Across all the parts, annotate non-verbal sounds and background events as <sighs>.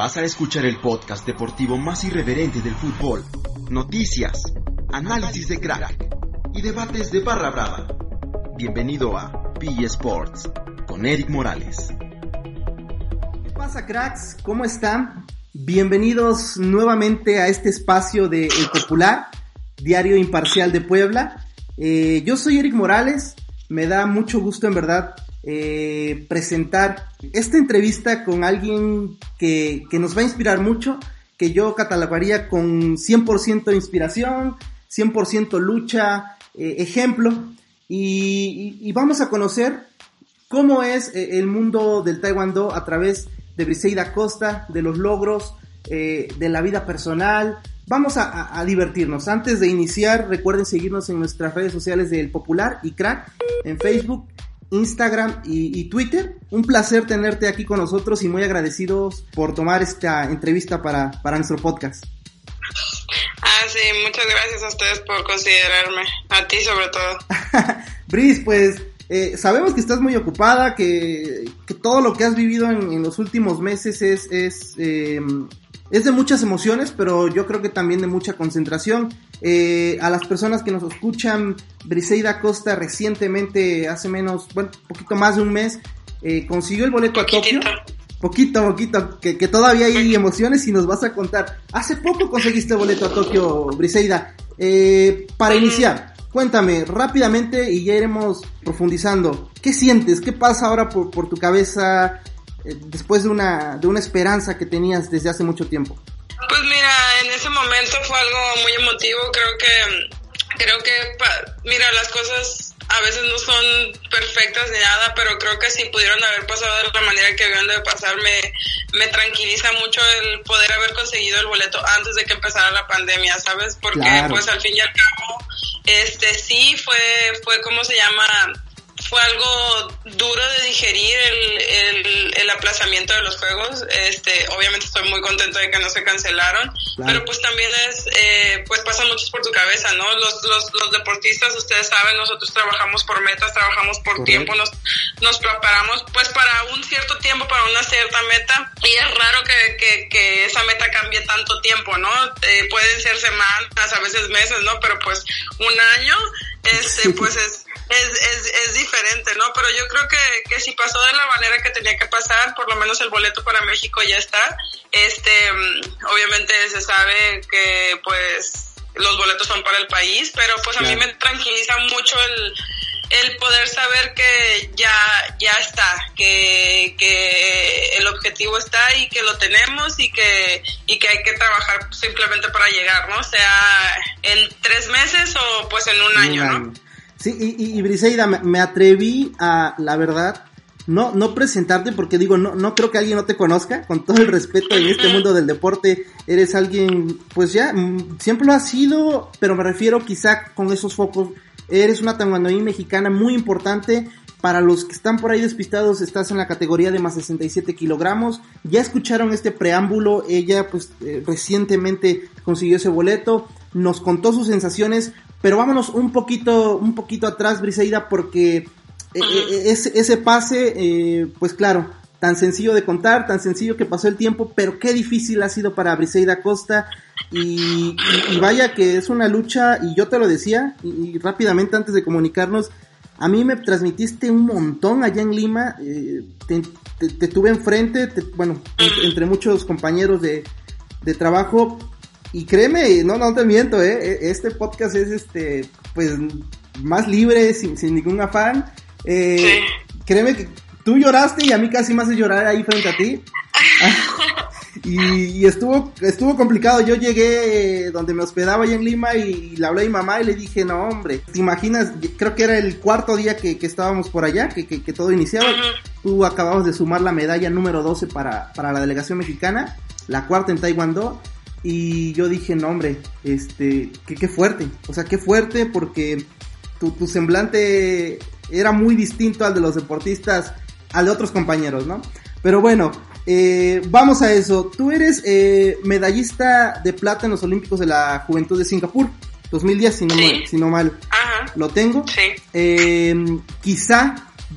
Vas a escuchar el podcast deportivo más irreverente del fútbol. Noticias, análisis de crack y debates de barra brava. Bienvenido a PG Sports con Eric Morales. ¿Qué pasa, cracks? ¿Cómo están? Bienvenidos nuevamente a este espacio de El Popular, Diario Imparcial de Puebla. Eh, yo soy Eric Morales, me da mucho gusto en verdad eh, presentar esta entrevista con alguien que, que, nos va a inspirar mucho, que yo catalogaría con 100% inspiración, 100% lucha, eh, ejemplo, y, y, y, vamos a conocer cómo es eh, el mundo del taekwondo a través de Briseida Costa, de los logros, eh, de la vida personal. Vamos a, a, a, divertirnos. Antes de iniciar, recuerden seguirnos en nuestras redes sociales del Popular y Crack, en Facebook, Instagram y, y, Twitter. Un placer tenerte aquí con nosotros y muy agradecidos por tomar esta entrevista para, para nuestro podcast. Ah, sí, muchas gracias a ustedes por considerarme, a ti sobre todo. <laughs> Bris, pues eh, sabemos que estás muy ocupada, que, que, todo lo que has vivido en, en los últimos meses es, es, eh, es de muchas emociones, pero yo creo que también de mucha concentración. Eh, a las personas que nos escuchan, Briseida Costa recientemente, hace menos, bueno, un poquito más de un mes, eh, consiguió el boleto Poquitito. a Tokio. Poquito, poquito, que, que, todavía hay emociones y nos vas a contar. Hace poco conseguiste el boleto a Tokio, Briseida. Eh, para iniciar, cuéntame rápidamente y ya iremos profundizando. ¿Qué sientes? ¿Qué pasa ahora por, por tu cabeza eh, después de una, de una esperanza que tenías desde hace mucho tiempo? Pues mira, en ese momento fue algo muy emotivo. Creo que, creo que, mira, las cosas a veces no son perfectas ni nada, pero creo que si pudieron haber pasado de la manera que habían de pasar, me, me tranquiliza mucho el poder haber conseguido el boleto antes de que empezara la pandemia, ¿sabes? Porque claro. pues al fin y al cabo, este sí fue, fue como se llama, fue algo duro de digerir el, el, el, aplazamiento de los juegos. Este, obviamente estoy muy contento de que no se cancelaron, claro. pero pues también es, eh, pues pasan muchos por tu cabeza, ¿no? Los, los, los deportistas, ustedes saben, nosotros trabajamos por metas, trabajamos por Correcto. tiempo, nos, nos preparamos pues para un cierto tiempo, para una cierta meta, y es raro que, que, que esa meta cambie tanto tiempo, ¿no? Eh, pueden ser semanas, a veces meses, ¿no? Pero pues un año, este, pues es es, es, es diferente, ¿no? Pero yo creo que, que si pasó de la manera que tenía que pasar, por lo menos el boleto para México ya está. Este, obviamente se sabe que pues los boletos son para el país, pero pues a claro. mí me tranquiliza mucho el, el poder saber que ya, ya está, que, que el objetivo está y que lo tenemos y que, y que hay que trabajar simplemente para llegar, ¿no? Sea en tres meses o pues en un año, ¿no? Sí, y, y, Briseida, me, atreví a, la verdad, no, no presentarte porque digo, no, no creo que alguien no te conozca, con todo el respeto en este mundo del deporte, eres alguien, pues ya, mm, siempre lo has sido, pero me refiero quizá con esos focos, eres una taekwondo mexicana muy importante, para los que están por ahí despistados, estás en la categoría de más 67 kilogramos. Ya escucharon este preámbulo. Ella, pues, eh, recientemente consiguió ese boleto. Nos contó sus sensaciones. Pero vámonos un poquito, un poquito atrás, Briseida, porque eh, ese, ese, pase, eh, pues claro, tan sencillo de contar, tan sencillo que pasó el tiempo, pero qué difícil ha sido para Briseida Costa. Y, vaya que es una lucha, y yo te lo decía, y, rápidamente antes de comunicarnos, a mí me transmitiste un montón allá en Lima, eh, te, tuve enfrente, te, bueno, entre, muchos compañeros de, de, trabajo, y créeme, no, no te miento, eh, este podcast es este, pues, más libre, sin, sin ningún afán. Eh, sí. Créeme que tú lloraste y a mí casi me hace llorar ahí frente a ti. <laughs> y, estuvo, estuvo complicado. Yo llegué eh, donde me hospedaba allá en Lima y, le hablé a mi mamá y le dije, no hombre, ¿te imaginas? Creo que era el cuarto día que, estábamos por allá, que, que, todo iniciaba. Tú acababas de sumar la medalla número 12 para, para la delegación mexicana, la cuarta en Taekwondo. Y yo dije, no hombre, este, qué, qué fuerte, o sea, qué fuerte porque tu, tu semblante era muy distinto al de los deportistas, al de otros compañeros, ¿no? Pero bueno, eh, vamos a eso. Tú eres eh, medallista de plata en los Olímpicos de la Juventud de Singapur, 2010, si no, mal, si no mal lo tengo. Sí. Eh, quizá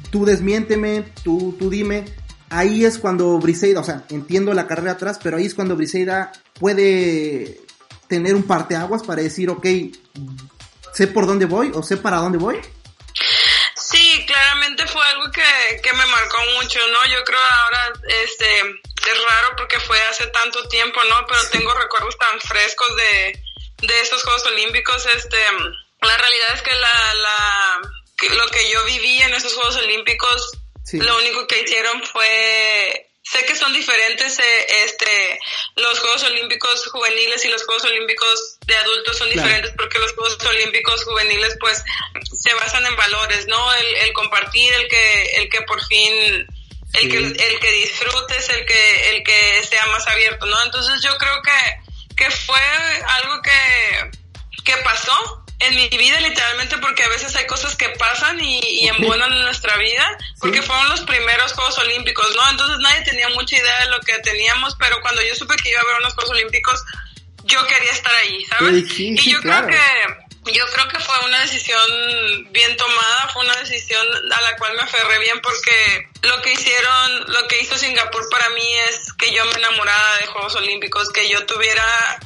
tú desmiénteme, tú, tú dime, ahí es cuando Briseida, o sea, entiendo la carrera atrás, pero ahí es cuando Briseida puede tener un parteaguas para decir, ok, sé por dónde voy o sé para dónde voy. Sí, claramente fue algo que, que me marcó mucho, ¿no? Yo creo ahora, este, es raro porque fue hace tanto tiempo, ¿no? Pero tengo recuerdos tan frescos de, de esos Juegos Olímpicos, este, la realidad es que la, la, lo que yo viví en esos Juegos Olímpicos, lo único que hicieron fue sé que son diferentes eh, este los Juegos Olímpicos juveniles y los Juegos Olímpicos de adultos son diferentes porque los Juegos Olímpicos juveniles pues se basan en valores, ¿no? El, el compartir, el que el que por fin el que el que disfrutes, el que el que sea más abierto, ¿no? Entonces yo creo que que fue algo que que pasó en mi vida literalmente porque a veces hay cosas que pasan y, y embonan en nuestra vida porque fueron los primeros Juegos Olímpicos, ¿no? Entonces nadie tenía mucha idea de lo que teníamos, pero cuando yo supe que iba a haber unos Juegos Olímpicos, yo quería estar ahí, ¿sabes? y yo creo que yo creo que fue una decisión bien tomada, fue una decisión a la cual me aferré bien porque lo que hicieron, lo que hizo Singapur para mí es que yo me enamorara de Juegos Olímpicos, que yo tuviera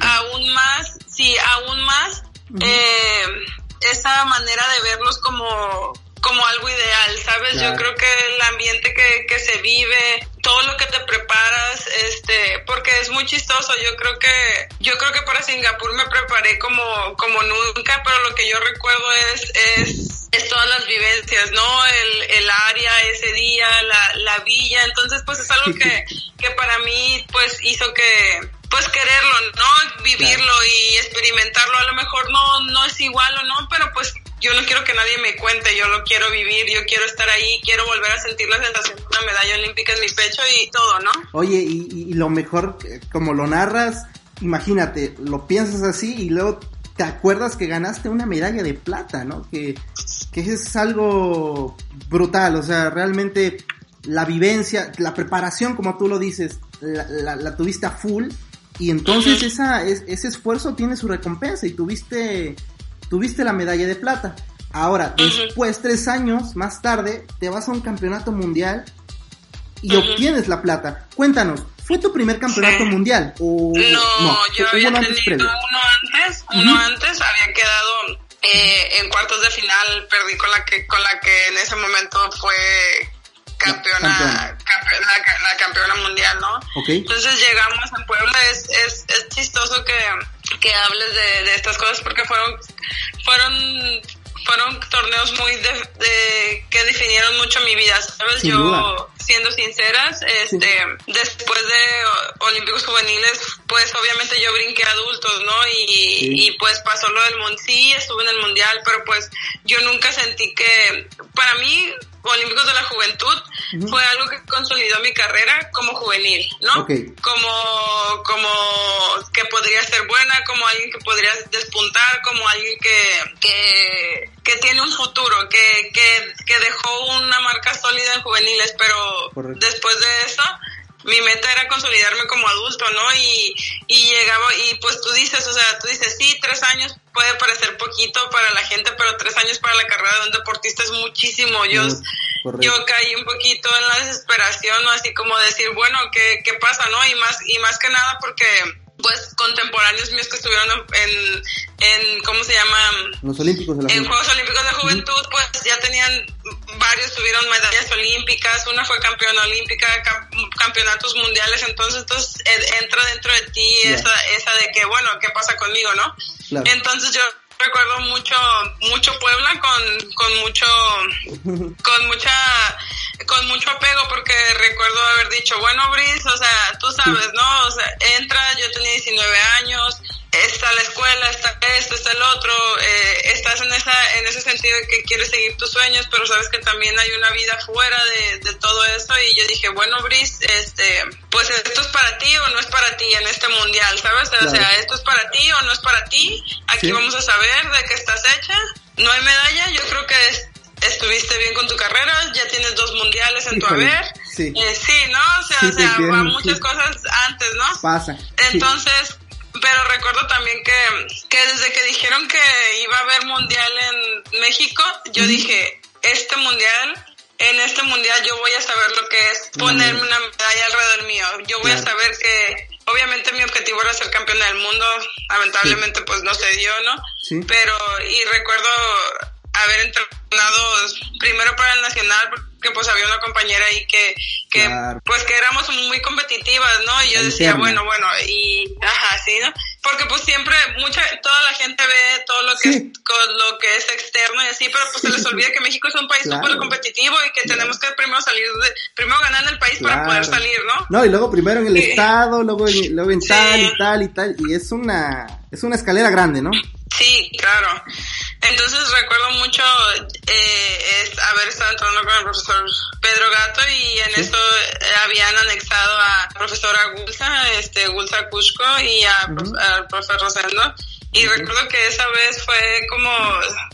aún más, sí, aún más eh, esa manera de verlos como, como algo ideal, ¿sabes? Yo creo que el ambiente que, que se vive, todo lo que te preparas, este, porque es muy chistoso, yo creo que, yo creo que para Singapur me preparé como, como nunca, pero lo que yo recuerdo es, es, es todas las vivencias, ¿no? El, el área ese día, la, la villa, entonces pues es algo que, <laughs> que para mí pues hizo que, pues quererlo, ¿no? Vivirlo y experimentarlo. A lo mejor no, no es igual o no, pero pues yo no quiero que nadie me cuente, yo lo quiero vivir, yo quiero estar ahí, quiero volver a sentir la sensación de una medalla olímpica en mi pecho y todo, ¿no? Oye, y, y lo mejor, como lo narras, imagínate, lo piensas así y luego te acuerdas que ganaste una medalla de plata, ¿no? Que, que es algo brutal, o sea, realmente la vivencia, la preparación, como tú lo dices, la, la, la tuviste a full y entonces esa, ese esfuerzo tiene su recompensa y tuviste, tuviste la medalla de plata. Ahora, después, tres años más tarde, te vas a un campeonato mundial y obtienes la plata. Cuéntanos, ¿fue tu primer campeonato mundial? O, no, yo había uno antes tenido uno antes, uno antes, había quedado eh, en cuartos de final, perdí con la que, con la que en ese momento fue campeona, la, campeona mundial, ¿no? Entonces llegamos en Puebla, es, es, es chistoso que, que hables de, de, estas cosas porque fueron, fueron, fueron torneos muy de, que definieron mucho mi vida, ¿sabes? Yo, siendo sinceras, este, después de Olímpicos Juveniles, pues obviamente yo brinqué adultos, ¿no? Y, y pues pasó lo del mundial, sí, estuve en el mundial, pero pues yo nunca sentí que, para mí, Olímpicos de la Juventud fue algo que consolidó mi carrera como juvenil, ¿no? Como, como que podría ser buena, como alguien que podría despuntar, como alguien que, que, que tiene un futuro, que, que, que dejó una marca sólida en juveniles, pero después de eso mi meta era consolidarme como adulto, ¿no? Y, y llegaba, y pues tú dices, o sea, tú dices, sí, tres años puede parecer poquito para la gente, pero tres años para la carrera de un deportista es muchísimo. Yo, yo caí un poquito en la desesperación, ¿no? Así como decir, bueno, ¿qué, qué pasa, no? Y más, y más que nada porque pues contemporáneos míos que estuvieron en, en ¿cómo se llama? Los Olímpicos de En Juegos Olímpicos de Juventud, pues ya tenían, varios tuvieron medallas olímpicas, una fue campeona olímpica, campeonatos mundiales, entonces, entonces entra dentro de ti esa, esa de que, bueno, ¿qué pasa conmigo, no? Entonces yo recuerdo mucho mucho Puebla con, con mucho <laughs> con mucha con mucho apego porque recuerdo haber dicho bueno, Brice, o sea, tú sabes, ¿no? O sea, entra, yo tenía 19 años, está la escuela, está esto, está el otro, eh, estás en esa en ese sentido de que quieres seguir tus sueños, pero sabes que también hay una vida fuera de, de todo eso y yo dije, bueno, Brice, este, pues esto es para ti o no es para ti en este mundial, ¿sabes? O sea, esto es para ti o no es para ti, aquí Sí. vamos a saber de qué estás hecha, no hay medalla, yo creo que es- estuviste bien con tu carrera, ya tienes dos mundiales en tu Híjole, haber, sí. Eh, sí, ¿no? O sea, Sí, o sea, van muchas cosas antes, ¿no? Pasa. Entonces, pero recuerdo también que, que desde que dijeron que iba a haber mundial en México, yo dije, este mundial, en este mundial yo voy a saber lo que es ponerme una medalla alrededor mío. Yo voy a saber que, obviamente mi objetivo era ser campeona del mundo, lamentablemente pues no se dio, ¿no? Sí. Pero, y recuerdo haber entrenado primero para el nacional porque pues había una compañera ahí que, que Claro. pues que éramos muy competitivas, ¿no? Y yo decía, bueno, bueno, y ajá, sí, ¿no? Porque pues siempre mucha toda la gente ve todo lo que Sí. es con lo que es externo y así, pero pues se les olvida que México es un país Claro. súper competitivo y que tenemos que primero salir de, primero ganar en el país para Claro. poder salir, ¿no? No, y luego primero en el Sí. estado, luego en, luego en Sí. tal y tal y tal, y es una, es una escalera grande, ¿no? Sí, claro. Entonces recuerdo mucho eh, es haber estado entrando con el profesor Pedro Gato y en Sí. eso eh, habían anexado a profesora Gulsa, este Gulsa Cusco y a, al profesor Rosendo. Y recuerdo que esa vez fue como,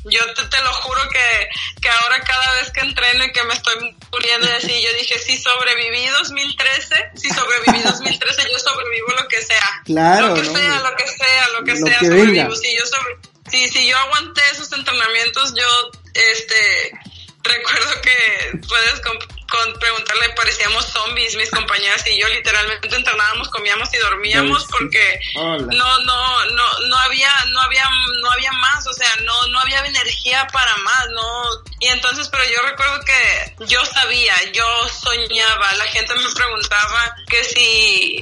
yo te, te lo juro que, que ahora cada vez que entreno y que me estoy muriendo y así, yo dije, si sobreviví 2013, si sobreviví 2013, yo sobrevivo lo que sea. Claro, Lo que ¿no? sea, lo que sea, lo que Lo sea, que sobrevivo. Si yo sobre, si, si yo aguanté esos entrenamientos, yo, este, recuerdo que puedes con, preguntarle, parecíamos zombies, mis compañeras y yo literalmente entrenábamos, comíamos y dormíamos porque Hola. no, no, no, no había, no había, no había más, o sea, no, no había energía para más, no. Y entonces, pero yo recuerdo que yo sabía, yo soñaba, la gente me preguntaba que si,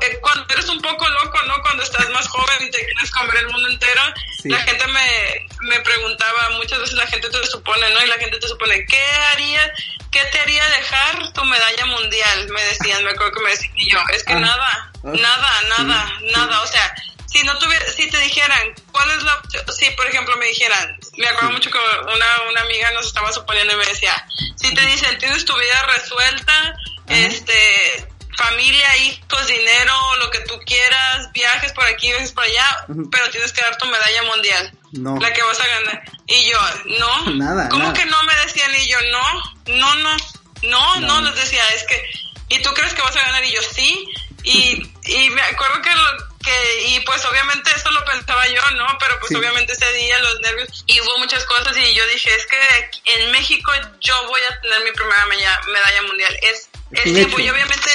eh, cuando eres un poco loco, ¿no? Cuando estás más joven y te quieres comer el mundo entero, Sí. la gente me, me preguntaba, muchas veces la gente te supone, ¿no? Y la gente te supone, ¿qué haría, qué te haría dejar tu medalla mundial? Me decían, me acuerdo que me decían, y yo, es que Ah. nada, Ah. nada, nada, Sí, nada, o sea, si no tuviera, si te dijeran, ¿cuál es la opción? Si, por ejemplo, me dijeran, me acuerdo mucho que una, una amiga nos estaba suponiendo y me decía, si te dicen, tienes tu vida resuelta, este, familia, hijos, dinero, lo que tú quieras, viajes por aquí, viajes por allá, pero tienes que dar tu medalla mundial. No. La que vas a ganar. Y yo, no. Nada, ¿Cómo nada. que no me decían? Y yo, no, no, no, no, No. les decía, es que, ¿y tú crees que vas a ganar? Y yo, sí. Y, y me acuerdo que, lo- que, y pues obviamente eso lo pensaba yo, ¿no? Pero pues Sí. obviamente ese día los nervios, y hubo muchas cosas y yo dije, es que en México yo voy a tener mi primera medalla, mundial. Es, Es tiempo, y obviamente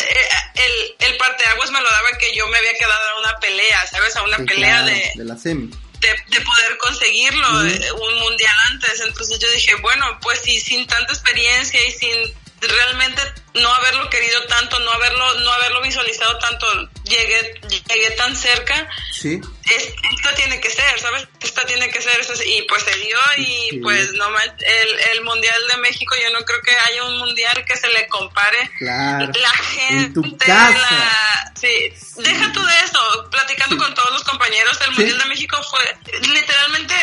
eh, el, el parteaguas me lo daba que yo me había quedado a una pelea, ¿sabes? A una Sí, pelea claro, de, de la semi. De, de poder conseguirlo eh, un mundial antes. Entonces yo dije, bueno, pues sí, sin tanta experiencia y sin realmente no haberlo querido tanto, no haberlo, no haberlo visualizado tanto, llegué, llegué tan cerca. Sí. Es, esto tiene que ser, ¿sabes? Esto tiene que ser, sí, y pues se dio y Sí. pues no man- el, el mundial de México yo no creo que haya un mundial que se le compare Claro. la gente, En tu casa. la- sí. deja tú de eso, platicando con todos los compañeros, el Sí. Mundial de México fue literalmente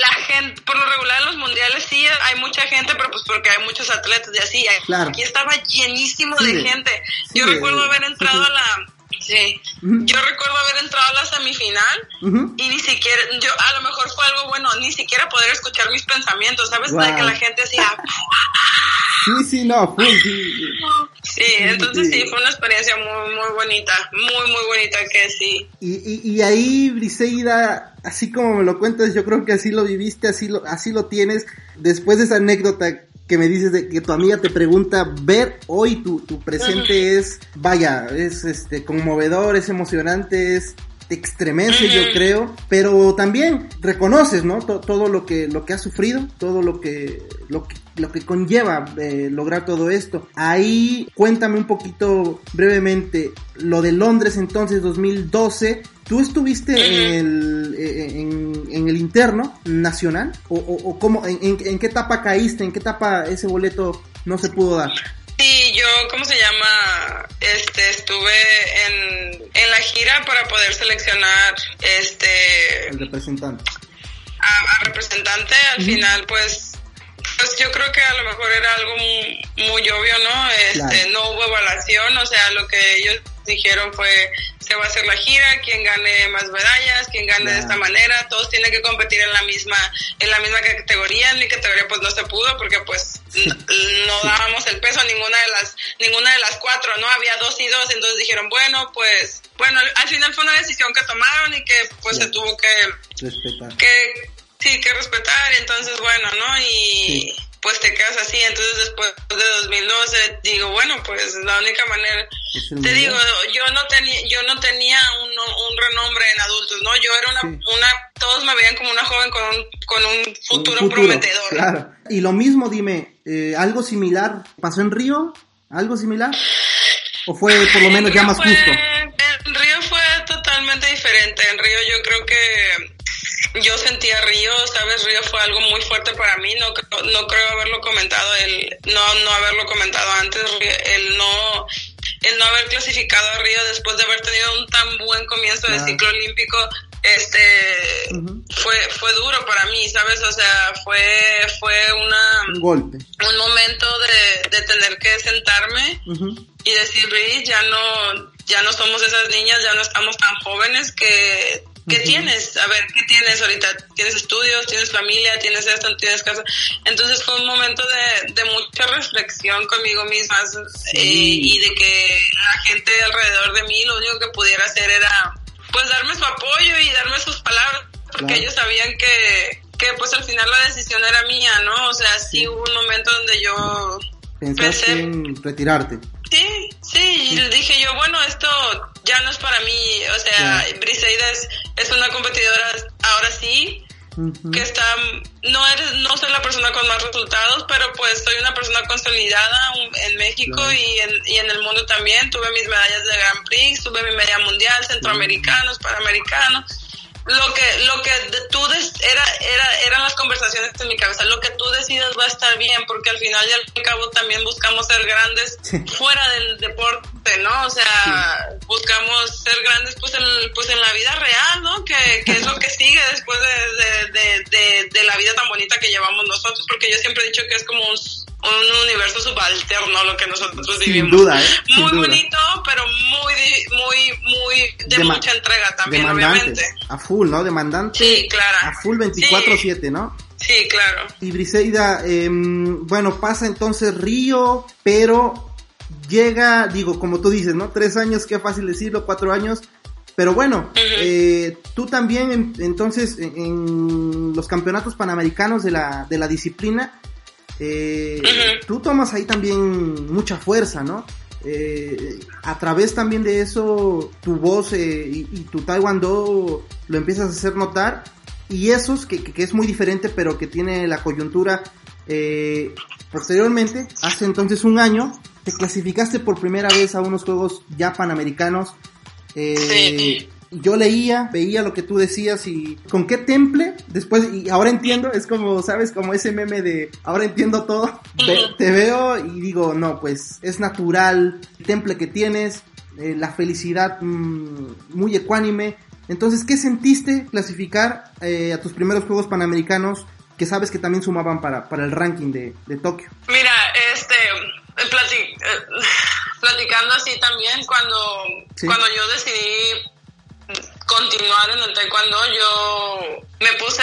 la gente, por lo regular en los mundiales sí hay mucha gente, pero pues porque hay muchos atletas y así, Claro. aquí estaba llenísimo Sí, de gente. sí, Yo recuerdo haber entrado a la, sí, yo recuerdo haber entrado a la semifinal y ni siquiera, yo a lo mejor fue algo bueno, ni siquiera poder escuchar mis pensamientos, ¿sabes? Wow. De que la gente decía, <laughs> Sí, sí, no, full, sí. <laughs> Sí, entonces sí, fue una experiencia muy, muy bonita, muy, muy bonita que sí. Y, y, y ahí, Briseida, así como me lo cuentas, yo creo que así lo viviste, así lo, así lo tienes. Después de esa anécdota que me dices de que tu amiga te pregunta, ver hoy tu, tu presente es, vaya, es este conmovedor, es emocionante, es te extremece, yo creo, pero también reconoces, ¿no? To- todo lo que, lo que has sufrido, todo lo que, lo que, lo que conlleva eh, lograr todo esto. Ahí cuéntame un poquito brevemente lo de Londres entonces 2012. ¿Tú estuviste Ujú. en, el, eh, en, en el interno nacional? ¿O, o, o cómo, en, qué etapa caíste? ¿En qué etapa ese boleto no se pudo dar? Sí, yo ¿cómo se llama? Este, estuve en, en la gira para poder seleccionar, este, El representante. a, a representante. Al final, pues, pues yo creo que a lo mejor era algo muy, muy obvio, ¿no? Este, Claro. no hubo evaluación, o sea, lo que ellos dijeron fue, se va a hacer la gira, quien gane más medallas, quien gane de esta manera, todos tienen que competir en la misma, en la misma categoría, en mi categoría pues no se pudo porque pues no dábamos el peso a ninguna de las, ninguna de las cuatro, ¿no? Había dos y dos, entonces dijeron, bueno, pues, bueno, al- al final fue una decisión que tomaron y que pues se tuvo que, Respetar. que sí que respetar entonces bueno no y pues te quedas así entonces después de 2012 digo bueno pues la única manera te mundial. digo yo no tenía yo no tenía un, un renombre en adultos no yo era una, Sí. una todos me veían como una joven con un con un Un futuro, prometedor Claro. Y lo mismo, dime, eh, ¿algo similar pasó en Río? ¿Algo similar? ¿O fue por lo En menos ya más justo? En Río fue totalmente diferente. En Río yo creo que yo sentía Río, sabes, Río fue algo muy fuerte para mí. No creo, no creo haberlo comentado, el no no haberlo comentado antes, Río- el no el no haber clasificado a Río después de haber tenido un tan buen comienzo de ciclo olímpico, este fue fue duro para mí, sabes, o sea, fue fue una Un golpe. un momento de, de tener que sentarme y decir, Bri, ya no, ya no somos esas niñas, ya no estamos tan jóvenes que, ¿qué tienes? A ver, ¿qué tienes ahorita? ¿Tienes estudios? ¿Tienes familia? ¿Tienes esto? ¿Tienes casa? Entonces fue un momento de, de mucha reflexión conmigo misma eh, y de que la gente alrededor de mí lo único que pudiera hacer era pues darme su apoyo y darme sus palabras porque Claro. ellos sabían que, que pues al final la decisión era mía, ¿no? O sea, sí, hubo un momento donde yo Pensaste Pensé- en retirarte. Sí, sí, y le dije yo, bueno, esto ya no es para mí, o sea, Briseida es, es una competidora ahora sí, que está, no eres, no soy la persona con más resultados, pero pues soy una persona consolidada en México Claro. y, en, y en el mundo también, tuve mis medallas de Grand Prix, tuve mi medalla mundial, centroamericanos, panamericanos, lo que lo que tú des- era era eran las conversaciones en mi cabeza. Lo que tú decidas va a estar bien porque al final y al cabo también buscamos ser grandes Sí. fuera del deporte no o sea buscamos ser grandes pues en pues en la vida real no que, que es lo que sigue después de, de, de, la vida tan bonita que llevamos nosotros porque yo siempre he dicho que es como un un universo subalterno lo que nosotros Sin vivimos duda, ¿eh? Sin muy duda. bonito pero muy muy muy de Dema- mucha entrega también Demandante. obviamente A full, ¿no? Demandante. Sí, claro. A full 24-7, ¿no? Sí, claro. Y Briseida, em, bueno, pasa entonces Río, pero llega, digo, como tú dices, ¿no? Tres años, qué fácil decirlo, cuatro años. Pero bueno, eh, tú también en- entonces en, en los campeonatos panamericanos de la, de la disciplina, eh, tú tomas ahí también mucha fuerza, ¿no? Eh, a través también de eso, tu voz y, y tu taekwondo lo empiezas a hacer notar. Y esos, que, que- es muy diferente, pero que tiene la coyuntura, posteriormente, hace entonces un año, te clasificaste por primera vez a unos Juegos ya Panamericanos. Eh, Sí. Yo leía, veía lo que tú decías y con qué temple, después, y ahora entiendo, es como, ¿sabes? Como ese meme de, ahora entiendo todo, Ve- te veo y digo, no, pues es natural, el temple que tienes, eh, la felicidad mm, muy ecuánime. Entonces, ¿qué sentiste clasificar eh, a tus primeros Juegos Panamericanos que sabes que también sumaban para, para el ranking de, de Tokio? Mira, este, eh, plati- eh, <sighs> platicando así también, cuando, Sí. cuando yo decidí continuar en el taekwondo, yo me puse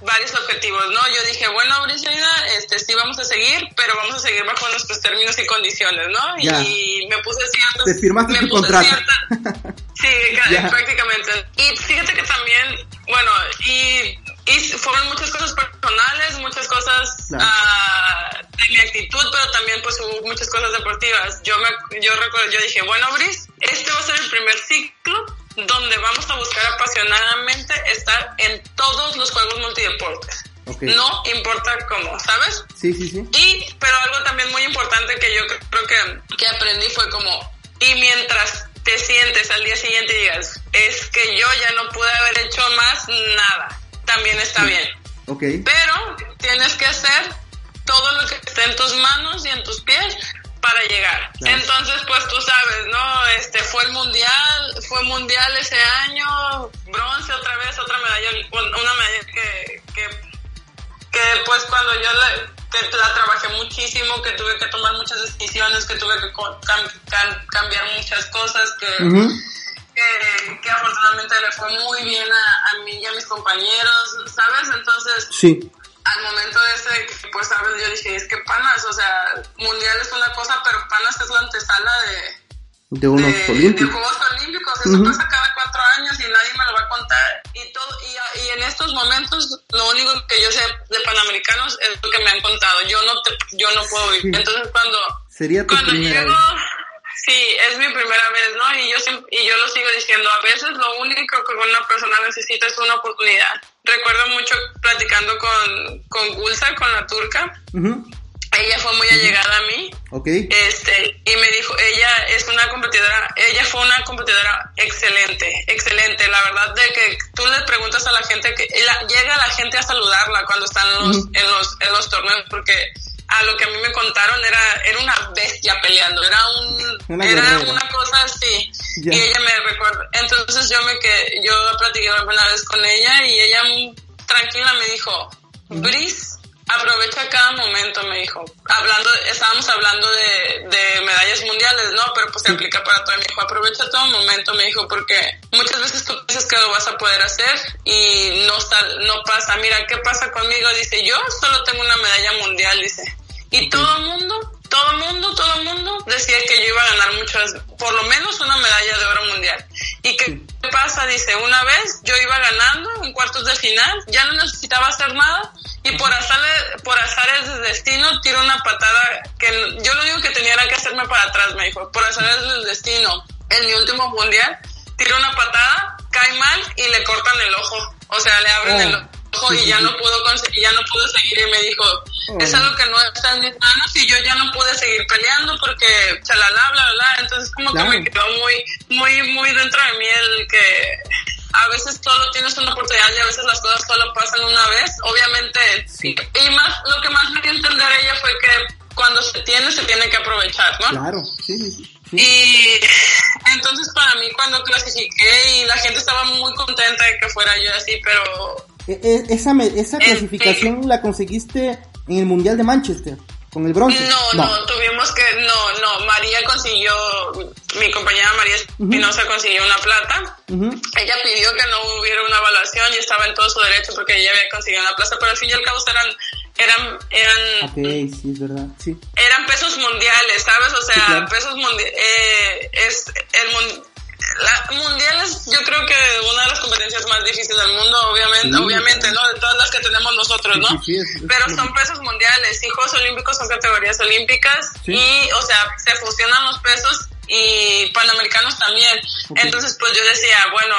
varios objetivos, ¿no? Yo dije, bueno, Briseida, este, sí vamos a seguir, pero vamos a seguir bajo nuestros términos y condiciones, ¿no? Y me puse ciertas... Te firmaste me puse cierta- <laughs> Sí, Ya. prácticamente. Y fíjate que también, bueno, y, y fueron muchas cosas personales, muchas cosas Claro. ah, de mi actitud, pero también pues hubo muchas cosas deportivas. Yo me, yo recuerdo, yo dije, bueno, Bris, este va a ser el primer ciclo donde vamos a buscar apasionadamente estar en todos los juegos multideportes. Ok. No importa cómo, ¿sabes? Sí, sí, sí. Y, pero algo también muy importante que yo creo que, que aprendí fue como, y mientras te sientes al día siguiente y digas, es que yo ya no pude haber hecho más nada, también está bien. Ok. Pero tienes que hacer todo lo que esté en tus manos y en tus pies para llegar. Claro. Entonces, pues tú sabes, ¿no? Este fue el mundial, fue mundial ese año, bronce otra vez, otra medalla, una medalla que, que, que pues cuando yo la, que la trabajé muchísimo, que tuve que tomar muchas decisiones, que tuve que cam- cam- cambiar muchas cosas, que. Que, que afortunadamente le fue muy bien a, a mí y a mis compañeros, ¿sabes? Entonces, Sí, al momento ese, pues, ¿sabes? Yo dije, es que panas, o sea, mundial es una cosa, pero panas es la antesala de, de unos de, de olímpicos. Juegos Olímpicos. Eso Ujú. pasa cada cuatro años y nadie me lo va a contar. Y todo y, y en estos momentos, lo único que yo sé de Panamericanos es lo que me han contado. Yo no, te- yo no puedo vivir. Sí. Entonces, cuando, Sería tu cuando primera llego, vez. Sí, es mi primera vez, ¿no? Y yo, y yo lo sigo diciendo, a veces lo único que una persona necesita es una oportunidad. Recuerdo mucho platicando con, con Gulsa, con la turca. Ella fue muy allegada a mí Ok. este y me dijo ella es una competidora ella fue una competidora excelente excelente la verdad de que tú le preguntas a la gente que la- llega la gente a saludarla cuando están en los, en los en los torneos porque a lo que a mí me contaron era era una bestia peleando era un Una era guerrera. una cosa así y ella me recuerda entonces yo me que yo platiqué una vez con ella y ella tranquila me dijo Brice aprovecha cada momento, me dijo. Hablando, estábamos hablando de, de medallas mundiales, ¿no? Pero pues se aplica para todo. Me dijo, aprovecha todo momento, me dijo, porque muchas veces tú piensas que lo vas a poder hacer y no, sal- no pasa. Mira, ¿qué pasa conmigo? Dice, yo solo tengo una medalla mundial, dice. Y todo el mundo, todo el mundo, todo el mundo decía que yo iba a ganar muchas, por lo menos una medalla de oro mundial. ¿Y qué pasa? Dice, una vez yo iba ganando en cuartos de final, ya no necesitaba hacer nada y por azares, por azares del destino tiro una patada que yo lo único que tenía era que hacerme para atrás, me dijo, por azares del destino. En mi último mundial, tiro una patada, cae mal y le cortan el ojo. O sea, le abren Oh. el ojo y ya no pudo conseguir, ya no pudo seguir y me dijo, es algo que no está en mis manos y yo ya no pude seguir peleando porque chalala, bla, bla, bla. Entonces como Claro. que me quedó muy, muy, muy dentro de mí el que a veces solo tienes una oportunidad y a veces las cosas solo pasan una vez. Obviamente, Sí. y más, lo que más me dio entender ella fue que cuando se tiene, se tiene que aprovechar, ¿no? Claro, sí. Y <laughs> entonces para mí cuando clasifiqué y la gente estaba muy contenta de que fuera yo así, pero E- e- esa, esa Este- clasificación la conseguiste en el Mundial de Manchester, con el bronce. No, no, tuvimos que, no, no, María consiguió, mi compañera María Espinosa consiguió una plata. Ella pidió que no hubiera una evaluación y estaba en todo su derecho porque ella había conseguido una plaza, pero al fin y al cabo eran, eran, eran, Ok, sí, es verdad, sí. eran pesos mundiales, ¿sabes? O sea, Sí, claro. pesos mundiales, eh, es el la, mundiales yo creo que una de las competencias más difíciles del mundo, obviamente, Sí, obviamente. ¿no? De todas las que tenemos nosotros, ¿no? sí, sí, es- es Pero son pesos mundiales y Juegos Olímpicos son categorías olímpicas y, o sea, se fusionan los pesos y panamericanos también. Entonces, pues yo decía, bueno,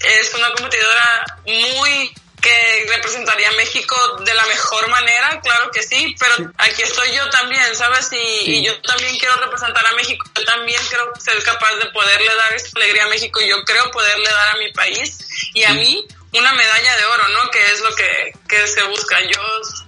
es una competidora muy que representaría a México de la mejor manera, claro que sí, pero aquí estoy yo también, ¿sabes? Y, Sí. y yo también quiero representar a México, yo también creo ser capaz de poderle dar esa alegría a México, yo creo poderle dar a mi país y a mí una medalla de oro, ¿no? Que es lo que, que se busca. Yo,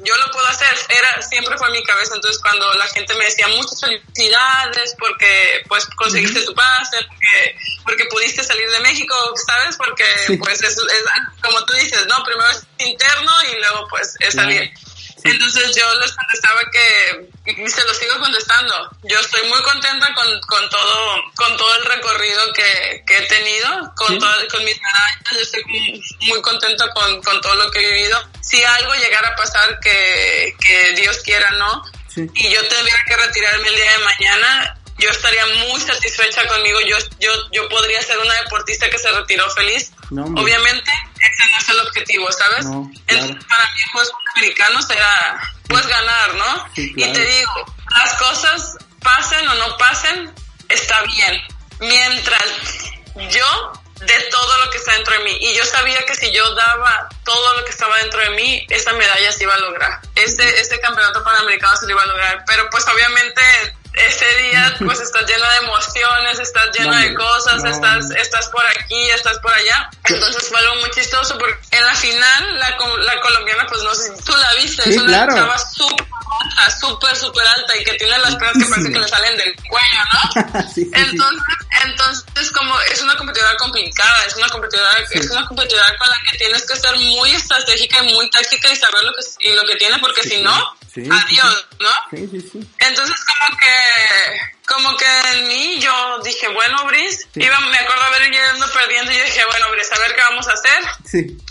yo lo puedo hacer. Era, siempre fue en mi cabeza. Entonces cuando la gente me decía muchas felicidades porque pues conseguiste tu pase, porque, porque pudiste salir de México, ¿sabes? Porque Sí. pues es, es como tú dices, ¿no? Primero es interno y luego pues es Claro. Entonces yo les contestaba que y se lo sigo contestando. Yo estoy muy contenta con, con todo con todo el recorrido que, que he tenido, con Sí. todo- con mis medallas. Yo estoy muy- muy contenta con, con todo lo que he vivido. Si algo llegara a pasar que, que Dios quiera, ¿no? Sí. y yo tendría que retirarme el día de mañana, yo estaría muy satisfecha conmigo. Yo, yo, yo podría ser una deportista que se retiró feliz. No. Obviamente, ese no es el objetivo, ¿sabes? No, claro. Entonces, para mí, Juegos Panamericanos era, pues, ganar, ¿no? Sí, Y te digo, las cosas pasen o no pasen, está bien. Mientras yo de todo lo que está dentro de mí. Y yo sabía que si yo daba todo lo que estaba dentro de mí, esa medalla se iba a lograr. Ese, ese campeonato panamericano se lo iba a lograr. Pero pues obviamente ese día pues estás lleno de emociones, estás lleno de No, cosas, no. estás estás por aquí, estás por allá. Entonces fue algo muy chistoso porque en la final la, la colombiana pues no sé si tú la viste, Sí, es una claro. chava súper súper súper alta y que tiene las piernas que parece que le salen del cuello, ¿no? <laughs> sí, sí. Entonces, entonces como es una competidora complicada, es una competidora, es una competidora con la que tienes que ser muy estratégica y muy táctica y saber lo que y lo que tiene porque si no, Sí, adiós, ¿no? Entonces como que, como que en mí yo dije, bueno, Brice, Sí. iba, me acuerdo haber ido perdiendo y yo dije, bueno, Brice, a ver qué vamos a hacer.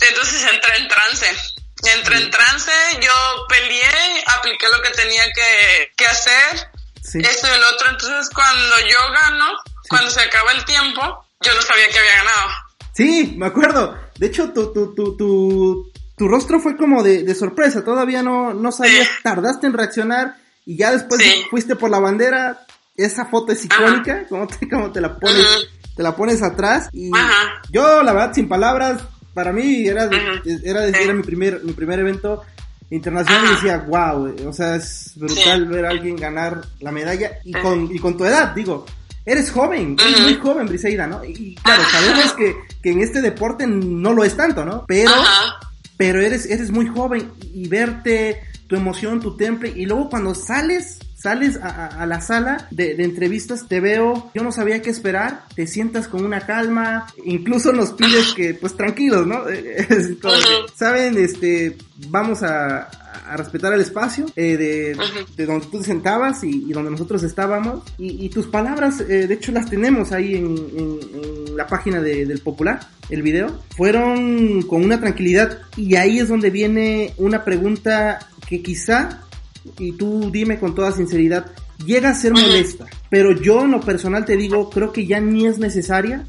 Entonces entré en trance. Entré en trance, yo peleé, apliqué lo que tenía que, que hacer, esto y el otro. Entonces cuando yo gano, cuando se acaba el tiempo, yo no sabía que había ganado. Sí, me acuerdo. De hecho, tu, tu, tu, tu, tu rostro fue como de, de sorpresa. Todavía no, no sabías, Sí. tardaste en reaccionar y ya después Sí. fuiste por la bandera. Esa foto es icónica, como te, como te la pones, te la pones atrás. Y Ajá. yo, la verdad, sin palabras, para mí era, era, de- Sí. era mi primer, mi primer evento internacional y decía, wow, o sea, es brutal Sí. ver a alguien ganar la medalla y Sí. con, y con tu edad, digo, eres joven, eres muy joven, Briseida, ¿no? Y claro, sabemos que, que en este deporte no lo es tanto, ¿no? Pero, pero eres, eres muy joven y verte, tu emoción, tu temple, y luego cuando sales, sales a, a- a la sala de, de entrevistas, te veo, yo no sabía qué esperar, te sientas con una calma, incluso nos pides que, pues tranquilos, ¿no? <laughs> Saben, este, vamos a, a respetar el espacio eh, de, de donde tú te sentabas y, y donde nosotros estábamos, y, y tus palabras, eh, de hecho las tenemos ahí en, en- en la página de- del Popular, el video, fueron con una tranquilidad, y ahí es donde viene una pregunta que quizá y tú dime con toda sinceridad, llega a ser molesta, pero yo en lo personal te digo, creo que ya ni es necesaria,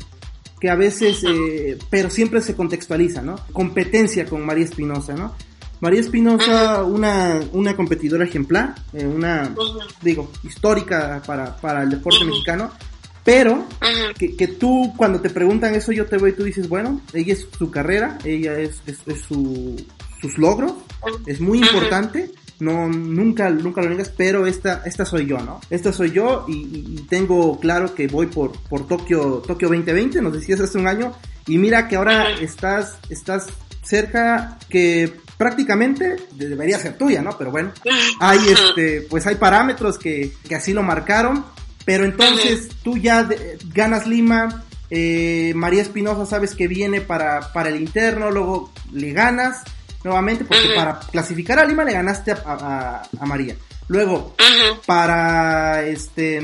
que a veces, eh, pero siempre se contextualiza, ¿no? Competencia con María Espinosa, ¿no? María Espinosa, una, una competidora ejemplar, eh, una, digo, histórica para, para el deporte mexicano, pero que, que tú cuando te preguntan eso yo te veo y tú dices, bueno, ella es su carrera, ella es, es, es su, sus logros, es muy importante, no, nunca, nunca lo niegas, pero esta, esta soy yo, ¿no? Esta soy yo y- y tengo claro que voy por, por Tokio, Tokio 2020, nos decías hace un año, y mira que ahora estás, estás cerca que prácticamente debería ser tuya, ¿no? Pero bueno, <laughs> hay este, pues hay parámetros que, que así lo marcaron, pero entonces tú ya de- ganas Lima, eh, María Espinosa sabes que viene para, para el interno, luego le ganas nuevamente, porque para clasificar a Lima le ganaste a, a- a María. Luego, para este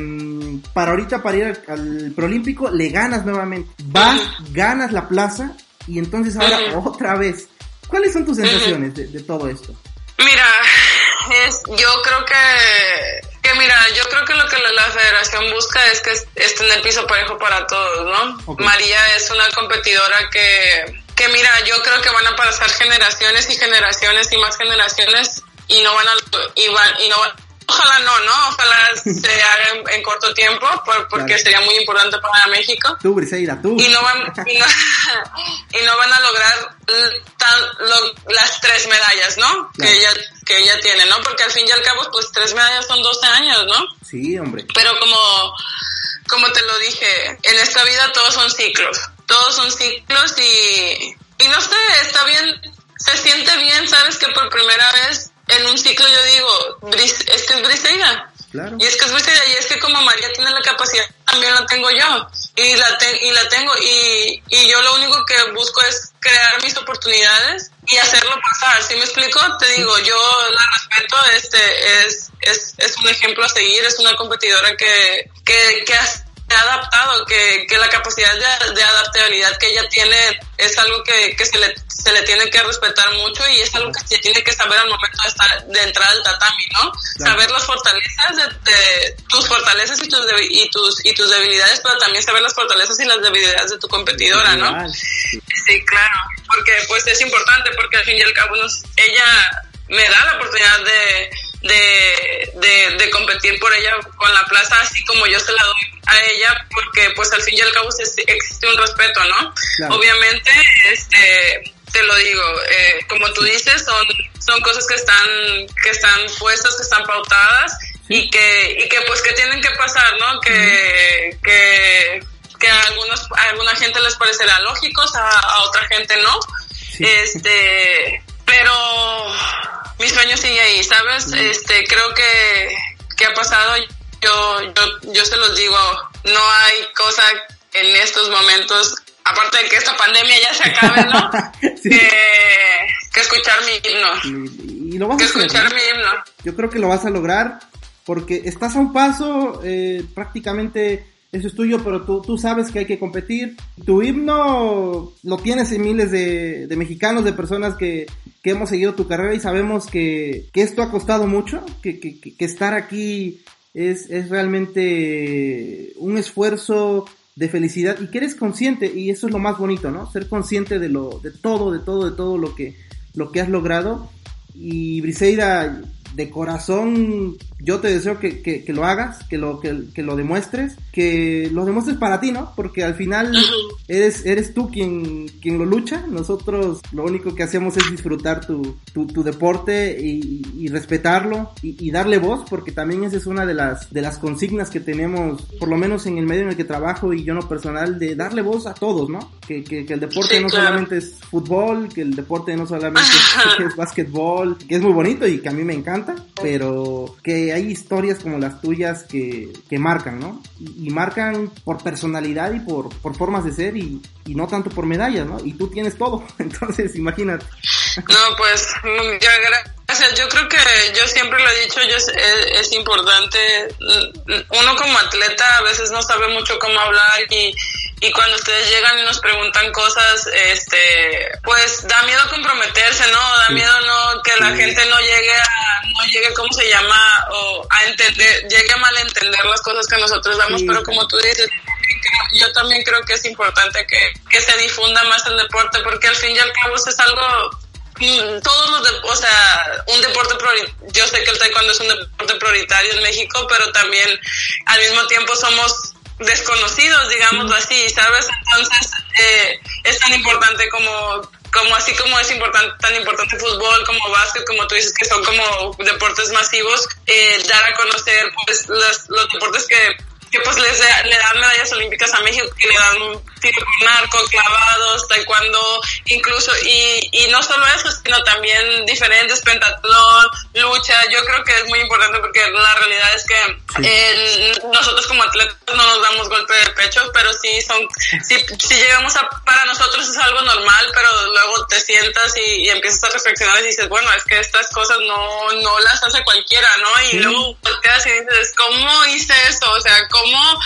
para ahorita para ir al, al preolímpico le ganas nuevamente. Vas ganas la plaza y entonces ahora otra vez cuáles son tus sensaciones de, de todo esto Mira, es, yo creo que, que mira, yo creo que lo que la, la federación busca es que es- esté en el piso parejo para todos, ¿no? María es una competidora que, que mira, yo creo que van a pasar generaciones y generaciones y más generaciones y no van a, y van, y no van- Ojalá no, ¿no? Ojalá se haga en, en corto tiempo, por- porque Claro. sería muy importante para México. Tú Briseida tú. Y no van y no, <laughs> y no van a lograr l- tan- lo- las tres medallas no Claro. que ella que ella tiene no porque al fin y al cabo pues tres medallas son 12 años no sí hombre. Pero como como te lo dije en esta vida todos son ciclos. Todos son ciclos y y no sé está bien se siente bien sabes que por primera vez en un ciclo yo digo Bris- es que es Briseida claro y es que es Briseida, y es que como María tiene la capacidad, también la tengo yo. Y la, te- y la tengo, y, y yo lo único que busco es crear mis oportunidades y hacerlo pasar. ¿Sí me explico? Te digo, yo la respeto, este es, es, es un ejemplo a seguir, es una competidora que, que, que ha- se ha adaptado, que, que la capacidad de, de adaptabilidad que ella tiene es algo que, que se, le, se le tiene que respetar mucho y es algo que se tiene que saber al momento de, estar, de entrar al tatami, ¿no? Claro. Saber las fortalezas de, de tus fortalezas y tus, y tus y tus debilidades, pero también saber las fortalezas y las debilidades de tu competidora, ¿no? Sí, claro, porque pues es importante porque al fin y al cabo nos, ella me da la oportunidad de, de, de, de competir por ella con la plaza así como yo se la doy a ella porque pues al fin y al cabo existe un respeto, ¿no? Claro. Obviamente, este, te lo digo, eh, como tú dices, son, son cosas que están, que están puestas, que están pautadas y que y que pues que tienen que pasar, ¿no? Que que que a algunos a alguna gente les parecerá lógicos, a, a otra gente no. Este, pero mi sueño sigue ahí, ¿sabes? Este, creo que que ha pasado yo yo yo se los digo, no hay cosa en estos momentos aparte de que esta pandemia ya se acabe, ¿no? <laughs> Sí. que, que escuchar mi himno. Y, y lo vas Que a escuchar mi himno. Yo creo que lo vas a lograr porque estás a un paso, eh, prácticamente eso es tuyo, pero tú, tú sabes que hay que competir. Tu himno lo tienes en miles de, de mexicanos, de personas que, que hemos seguido tu carrera y sabemos que, que esto ha costado mucho, que, que, que- estar aquí es, es realmente un esfuerzo de felicidad y que eres consciente y eso es lo más bonito, ¿no? Ser consciente de lo, de todo, de todo, de todo lo que, lo que has logrado y Briseida, de corazón, yo te deseo que, que, que lo hagas, que lo, que, que lo demuestres, que lo demuestres para ti, ¿no? Porque al final eres, eres tú quien, quien lo lucha. Nosotros lo único que hacemos es disfrutar tu, tu, tu deporte y, y respetarlo y, y darle voz, porque también esa es una de las, de las consignas que tenemos, por lo menos en el medio en el que trabajo y yo en lo personal, de darle voz a todos, ¿no? Que, el deporte Sí, no claro. solamente es fútbol, que el deporte no solamente es, es básquetbol, que es muy bonito y que a mí me encanta, pero que hay historias como las tuyas que, que marcan, ¿no? Y, marcan por personalidad y por, por formas de ser y, y no tanto por medallas, ¿no? Y tú tienes todo, <laughs> entonces imagínate. No, pues mm, ya gracias. Yo creo que yo siempre lo he dicho, yo es, importante. mm, Uno como atleta a veces no sabe mucho cómo hablar y, y cuando ustedes llegan y nos preguntan cosas, este, pues da miedo comprometerse, ¿no? Da miedo no que la gente no llegue a, no llegue, ¿cómo se llama? O a entender, llegue a malentender las cosas que nosotros damos, Sí. pero como tú dices, yo también creo que es importante que, que se difunda más el deporte porque al fin y al cabo es algo mm, todos los de- o sea un deporte yo sé que el taekwondo es un deporte prioritario en México pero también al mismo tiempo somos desconocidos digámoslo así sabes entonces eh, es tan importante como como así como es importante tan importante fútbol como básquet como tú dices que son como deportes masivos eh, dar a conocer pues los, los deportes que que pues les le dan medallas olímpicas a México, que le dan tiro con arco, clavados, taekwondo, incluso, y, y no solo eso, sino también diferentes, pentatlón, lucha, yo creo que es muy importante porque la realidad es que eh, nosotros como atletas no nos damos golpe de pecho, pero sí son, si, si llegamos a, para nosotros es algo normal, pero luego te sientas y, y empiezas a reflexionar y dices, bueno, es que estas cosas no, no las hace cualquiera, ¿no? Y Sí. luego volteas y dices, ¿cómo hice eso? O sea, ¿cómo,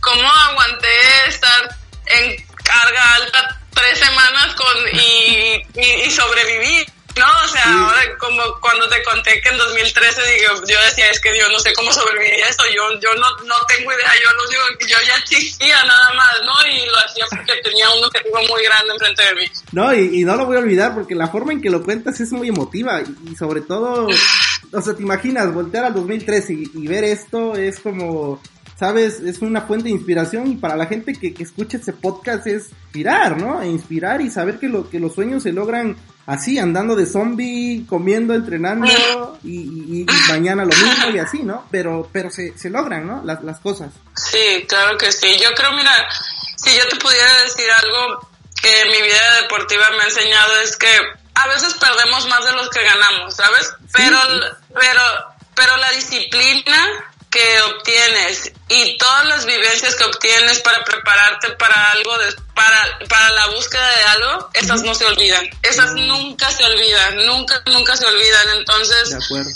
cómo aguanté estar en carga alta tres semanas con y, y, y sobreviví? No, o sea, Sí. ahora como cuando te conté que en 2013 digo, yo decía, es que yo no sé cómo sobreviví a esto, yo, yo no, no tengo idea, yo no digo yo ya existía nada más, ¿no? Y lo hacía porque tenía un objetivo muy grande enfrente de mí. No, y, y no lo voy a olvidar porque la forma en que lo cuentas es muy emotiva y, y sobre todo, <laughs> o sea, te imaginas voltear al 2013 y, y ver esto es como, sabes, es una fuente de inspiración y para la gente que, que escucha este podcast es inspirar, ¿no? E inspirar y saber que, lo, que los sueños se logran así, andando de zombie, comiendo, entrenando y, y- mañana lo mismo y así, ¿no? Pero, pero se, se logran, ¿no? Las, las cosas. Sí, claro que sí. Yo creo, mira, si yo te pudiera decir algo que mi vida deportiva me ha enseñado es que a veces perdemos más de los que ganamos, ¿sabes? Pero, pero, pero la disciplina que obtienes y todas las vivencias que obtienes para prepararte para algo, de- para, para la búsqueda de algo, esas no se olvidan. Esas nunca se olvidan, nunca, nunca se olvidan. Entonces, De acuerdo.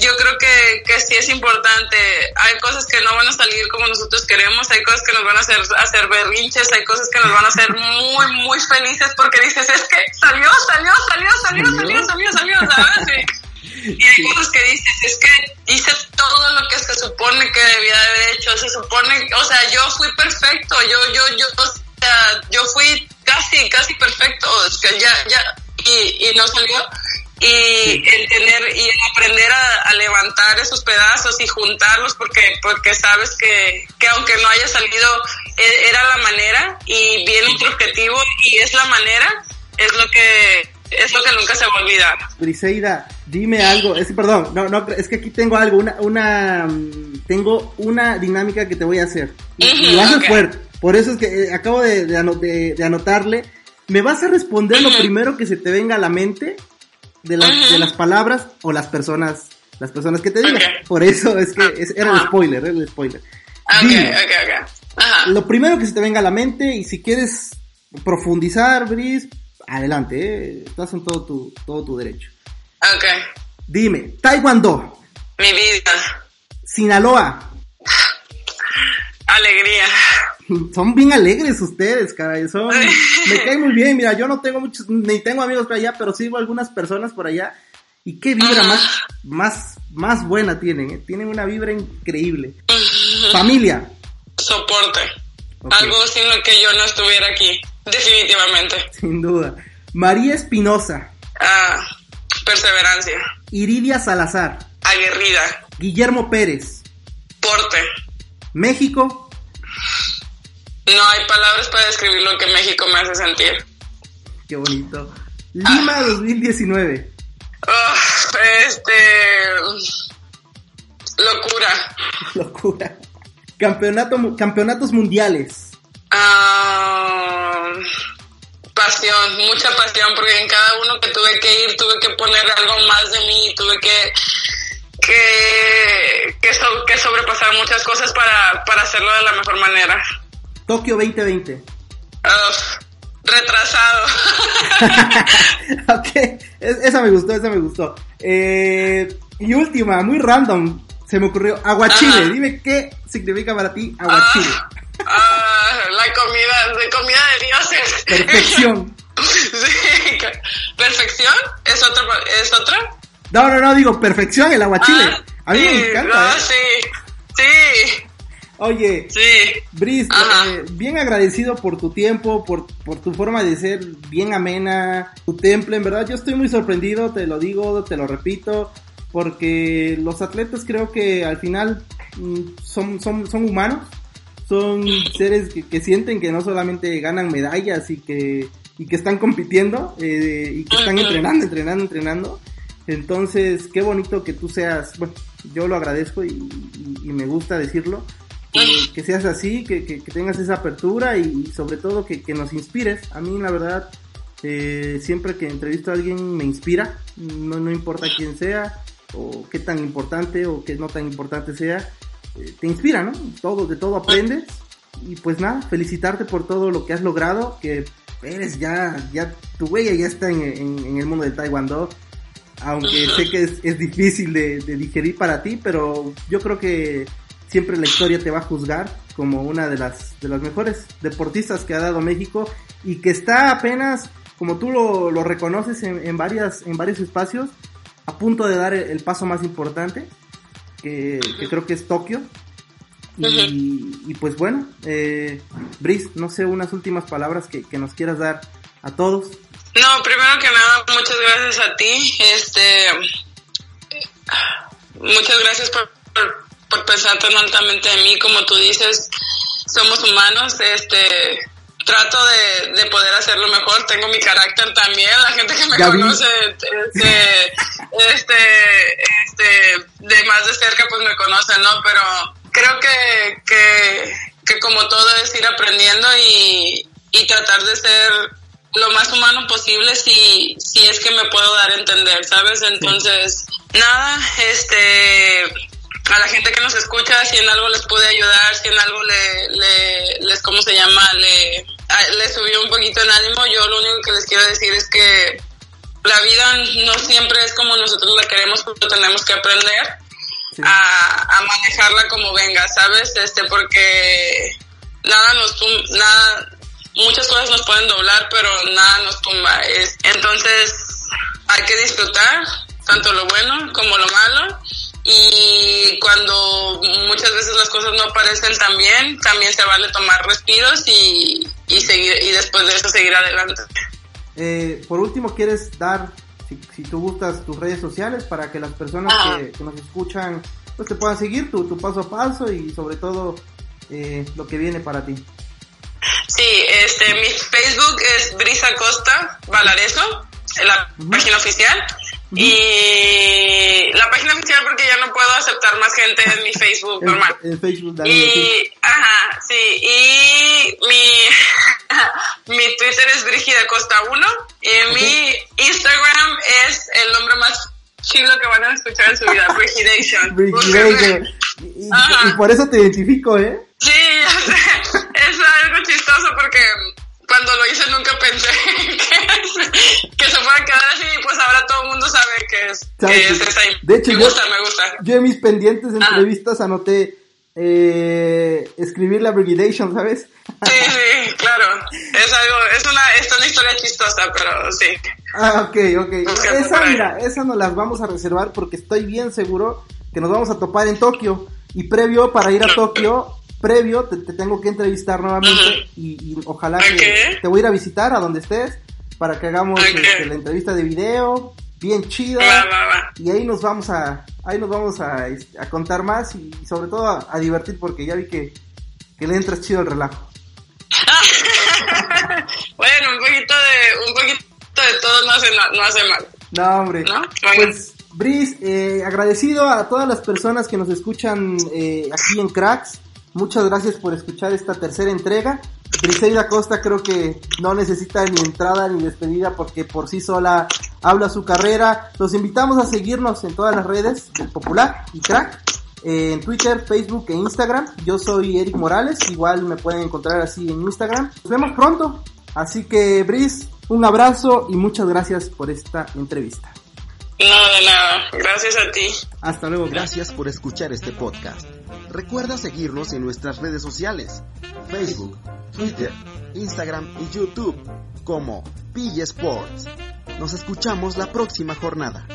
yo creo que, que sí es importante. Hay cosas que no van a salir como nosotros queremos, hay cosas que nos van a hacer, hacer berrinches, hay cosas que nos van a hacer muy, muy felices porque dices, es que salió, salió, salió, salió, ¿Salió? salió, salió, salió, ¿sabes? Y, y hay cosas que dices, es que hice todo lo que se supone que debía de haber hecho, se supone, o sea, yo fui perfecto, yo, yo, yo, o sea, yo fui casi, casi perfecto, es que ya, ya, y, y no salió. Y el tener y el aprender a, a levantar esos pedazos y juntarlos porque porque sabes que, que aunque no haya salido e- era la manera y viene otro objetivo y es la manera es lo que es lo que nunca se va a olvidar. Briseida, dime algo, es que perdón, no, no, es que aquí tengo algo, una, una, tengo una dinámica que te voy a hacer. Y, y Ujú, vas ok. a fuerte. Por eso es que eh, acabo de, de de- de anotarle. Me vas a responder lo primero que se te venga a la mente de las, Ujú. de las palabras o las personas, las personas que te digan. Por eso es que es- era el spoiler, era el spoiler. Ok, Dime. Lo primero que se te venga a la mente y si quieres profundizar, Bris, adelante, eh, estás en todo tu, todo tu derecho. Ok. Dime, Taekwondo, Mi vida. Sinaloa, Alegría. <laughs> son bien alegres ustedes, caray, son, me cae muy bien, mira, yo no tengo muchos, ni tengo amigos por allá, pero sigo algunas personas por allá y qué vibra más, más, más buena tienen, eh, tienen una vibra increíble. Familia, Soporte. Algo sin lo que yo no estuviera aquí. Definitivamente. sin duda. María Espinosa, Ah, perseverancia. Iridia Salazar, Aguerrida. Guillermo Pérez, Porte. México, No hay palabras para describir lo que México me hace sentir. Qué bonito. Lima 2019. Ah, este. Locura. <laughs> Locura. Campeonato, campeonatos mundiales. Ah, pasión, mucha pasión, porque en cada uno que tuve que ir tuve que poner algo más de mí, tuve que que, que, so- que sobrepasar muchas cosas para, para hacerlo de la mejor manera. Tokio 2020. Uf, retrasado. <laughs> ok, es- esa me gustó, esa me gustó. Eh, y última, muy random, se me ocurrió. Aguachile, Ajá. dime qué significa para ti aguachile. Ah, ah, la comida, de comida de dioses. Perfección. <laughs> Sí, perfección es otra, es otra. No, no, no, digo perfección el aguachile. Ah, A mí sí, me encanta. ah, sí, sí, Oye, sí. Brice, eh, bien agradecido por tu tiempo, por, por tu forma de ser bien amena, tu temple, en verdad yo estoy muy sorprendido, te lo digo, te lo repito, porque los atletas creo que al final mm, son, son, son humanos, son seres que, que sienten que no solamente ganan medallas y que, y que están compitiendo eh, y que están entrenando, entrenando, entrenando. Entonces, qué bonito que tú seas, bueno, yo lo agradezco y, y- y me gusta decirlo, que, que seas así, que, que- que tengas esa apertura y sobre todo que, que nos inspires. A mí, la verdad, eh, siempre que entrevisto a alguien me inspira, no, no importa quién sea o qué tan importante o qué no tan importante sea, eh, te inspira, ¿no? Todo, de todo aprendes y pues nada, felicitarte por todo lo que has logrado, que eres ya, ya, tu huella ya está en, el mundo del taekwondo, aunque sé que es, difícil de, de digerir para ti, pero yo creo que siempre la historia te va a juzgar como una de las, de las mejores deportistas que ha dado México y que está apenas, como tú lo, lo reconoces en, varias, en varios espacios, a punto de dar el paso más importante, que, que creo que es Tokio. Y, y pues bueno, eh, Brice, no sé, unas últimas palabras que, que nos quieras dar a todos. No, primero que nada, muchas gracias a ti. Este, muchas gracias por, por, por pensar tan altamente en mí, como tú dices, somos humanos. Este, trato de, de poder hacerlo mejor. Tengo mi carácter también. La gente que me vi. conoce, este, <laughs> este, este, de más de cerca, pues me conocen, ¿no? Pero creo que, que, que como todo es ir aprendiendo y, y tratar de ser lo más humano posible si, si es que me puedo dar a entender, ¿sabes? Entonces, nada, este, a la gente que nos escucha, si en algo les pude ayudar, si en algo le, le, les, ¿cómo se llama? Le, le subió un poquito el ánimo, yo lo único que les quiero decir es que la vida no siempre es como nosotros la queremos, pero tenemos que aprender Sí. a, a manejarla como venga, ¿sabes? Este, porque nada nos nada, muchas cosas nos pueden doblar, pero nada nos tumba. Es, entonces, hay que disfrutar tanto lo bueno como lo malo. Y cuando muchas veces las cosas no parecen tan bien, también se vale tomar respiros y, y seguir, y después de eso seguir adelante. Eh, por último, ¿quieres dar, si, si tú gustas, tus redes sociales para que las personas Ah. que, que nos escuchan pues te puedan seguir tu, tu paso a paso y sobre todo eh, lo que viene para ti? Sí, este, mi Facebook es Brisa Costa Valareso, la página oficial. Y la página oficial porque ya no puedo aceptar más gente en mi Facebook <laughs> normal. en Facebook, sí. Y, ajá, sí, y mi, <laughs> mi Twitter es Brigida Costa 1 y mi Instagram es el nombre más chido que van a escuchar en su vida, <laughs> Brigidation. Brigidation. Y, y por eso te identifico, ¿eh? Sí, ya sé. Es algo chistoso porque cuando lo hice nunca pensé <laughs> que, que se fuera a quedar así y pues ahora todo el mundo sabe que es, que es esa. De hecho, me yo- gusta, me gusta. Yo en mis pendientes de entrevistas anoté eh, escribir la Brigidation, ¿sabes? Sí, sí, claro. Es algo, es una, es una historia chistosa, pero sí. Ah, ok, ok. Esa, mira, esa nos las vamos a reservar porque estoy bien seguro que nos vamos a topar en Tokio. Y previo, para ir a Tokio, previo, te, te tengo que entrevistar nuevamente y, y ojalá que te voy a ir a visitar a donde estés para que hagamos este, la entrevista de video, bien chida. Va, va, va. Y ahí nos vamos a, ahí nos vamos a, este, a contar más y, sobre todo a, a divertir porque ya vi que, que le entras chido el relajo. <laughs> bueno, un poquito de, un poquito de todo no hace, no, hace mal. No, hombre. Pues, Brice, eh, agradecido a todas las personas que nos escuchan eh, aquí en Cracks. Muchas gracias por escuchar esta tercera entrega. Briseida Costa creo que no necesita ni entrada ni despedida porque por sí sola habla su carrera. Los invitamos a seguirnos en todas las redes del Popular y Crack. eh, en Twitter, Facebook e Instagram. Yo soy Eric Morales. Igual me pueden encontrar así en Instagram. Nos vemos pronto. Así que, Brice, un abrazo y muchas gracias por esta entrevista. No, de nada. Gracias a ti. Hasta luego. Gracias por escuchar este podcast. Recuerda seguirnos en nuestras redes sociales, Facebook, Twitter, Instagram y YouTube como PG Sports. Nos escuchamos la próxima jornada.